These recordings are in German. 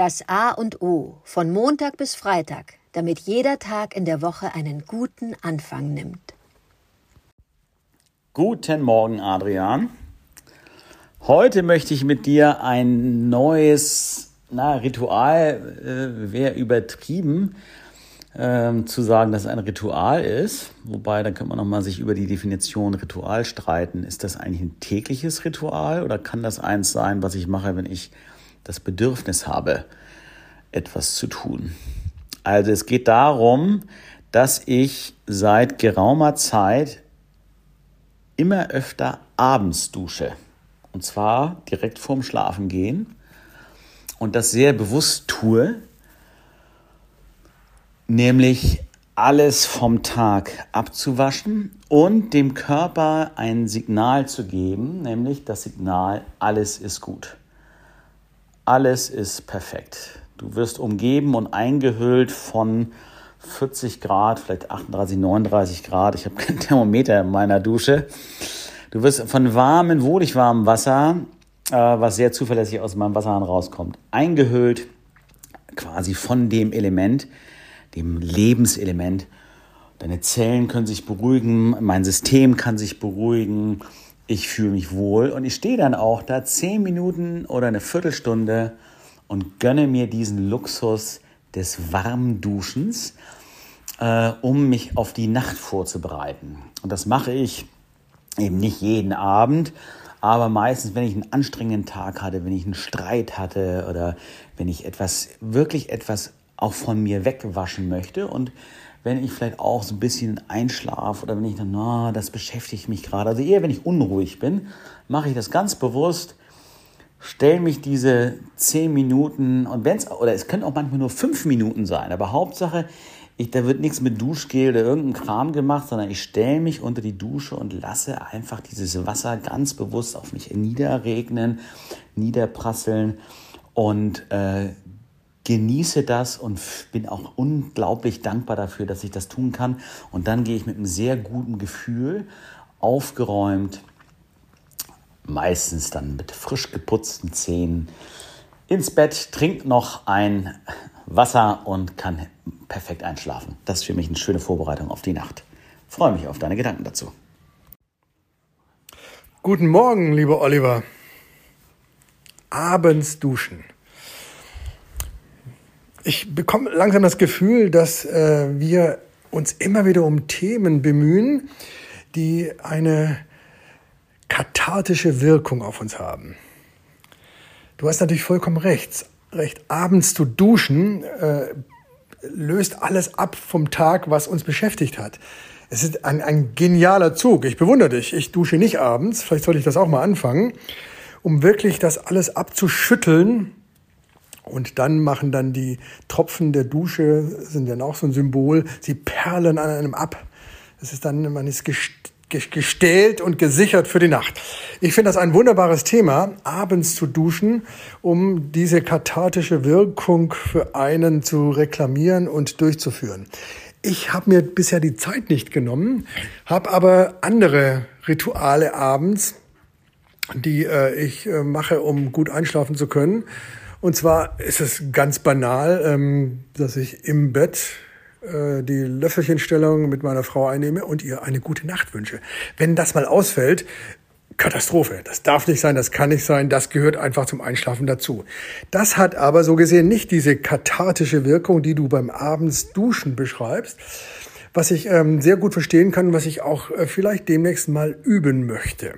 Das A und O von Montag bis Freitag, damit jeder Tag in der Woche einen guten Anfang nimmt. Guten Morgen, Adrian. Heute möchte ich mit dir ein neues na, Ritual, äh, wäre übertrieben, ähm, zu sagen, dass es ein Ritual ist. Wobei, dann könnte man nochmal sich über die Definition Ritual streiten. Ist das eigentlich ein tägliches Ritual oder kann das eins sein, was ich mache, wenn ich das Bedürfnis habe, etwas zu tun? Also es geht darum, dass ich seit geraumer Zeit immer öfter abends dusche. Und zwar direkt vorm Schlafengehen. Und das sehr bewusst tue, nämlich alles vom Tag abzuwaschen und dem Körper ein Signal zu geben, nämlich das Signal, alles ist gut. Alles ist perfekt. Du wirst umgeben und eingehüllt von 40 Grad, vielleicht 38, 39 Grad. Ich habe kein Thermometer in meiner Dusche. Du wirst von warmem, wohlig warmem Wasser, äh, was sehr zuverlässig aus meinem Wasserhahn rauskommt, eingehüllt, quasi von dem Element, dem Lebenselement. Deine Zellen können sich beruhigen, mein System kann sich beruhigen, ich fühle mich wohl und ich stehe dann auch da zehn Minuten oder eine Viertelstunde und gönne mir diesen Luxus des Warmduschens, äh, um mich auf die Nacht vorzubereiten. Und das mache ich eben nicht jeden Abend, aber meistens, wenn ich einen anstrengenden Tag hatte, wenn ich einen Streit hatte oder wenn ich etwas, wirklich etwas auch von mir wegwaschen möchte. Und wenn ich vielleicht auch so ein bisschen einschlafe oder wenn ich dann, na, das beschäftigt mich gerade, also eher wenn ich unruhig bin, mache ich das ganz bewusst, stelle mich diese zehn Minuten und wenn es, oder es können auch manchmal nur fünf Minuten sein, aber Hauptsache, ich, da wird nichts mit Duschgel oder irgendein Kram gemacht, sondern ich stelle mich unter die Dusche und lasse einfach dieses Wasser ganz bewusst auf mich niederregnen, niederprasseln. Und äh, genieße das und bin auch unglaublich dankbar dafür, dass ich das tun kann. Und dann gehe ich mit einem sehr guten Gefühl, aufgeräumt, meistens dann mit frisch geputzten Zähnen, ins Bett, trinke noch ein Wasser und kann perfekt einschlafen. Das ist für mich eine schöne Vorbereitung auf die Nacht. Freue mich auf deine Gedanken dazu. Guten Morgen, lieber Oliver. Abends duschen ich bekomme langsam das Gefühl, dass äh, wir uns immer wieder um Themen bemühen, die eine kathartische Wirkung auf uns haben. Du hast natürlich vollkommen recht. Recht, abends zu duschen äh, löst alles ab vom Tag, was uns beschäftigt hat. Es ist ein, ein genialer Zug. Ich bewundere dich. Ich dusche nicht abends. Vielleicht sollte ich das auch mal anfangen, um wirklich das alles abzuschütteln, und dann machen dann die Tropfen der Dusche, sind dann auch so ein Symbol, sie perlen an einem ab. Das ist dann, man ist gestählt und gesichert für die Nacht. Ich finde das ein wunderbares Thema, abends zu duschen, um diese kathartische Wirkung für einen zu reklamieren und durchzuführen. Ich habe mir bisher die Zeit nicht genommen, habe aber andere Rituale abends, die äh, ich äh, mache, um gut einschlafen zu können. Und zwar ist es ganz banal, ähm, dass ich im Bett äh, die Löffelchenstellung mit meiner Frau einnehme und ihr eine gute Nacht wünsche. Wenn das mal ausfällt, Katastrophe. Das darf nicht sein, das kann nicht sein, das gehört einfach zum Einschlafen dazu. Das hat aber so gesehen nicht diese kathartische Wirkung, die du beim Abendsduschen beschreibst, was ich ähm, sehr gut verstehen kann, was ich auch äh, vielleicht demnächst mal üben möchte.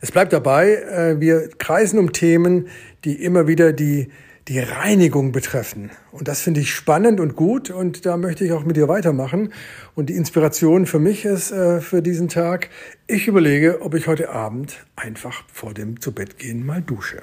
Es bleibt dabei, äh, wir kreisen um Themen, die immer wieder die, die Reinigung betreffen. Und das finde ich spannend und gut und da möchte ich auch mit dir weitermachen. Und die Inspiration für mich ist äh, für diesen Tag, ich überlege, ob ich heute Abend einfach vor dem Zubettgehen mal dusche.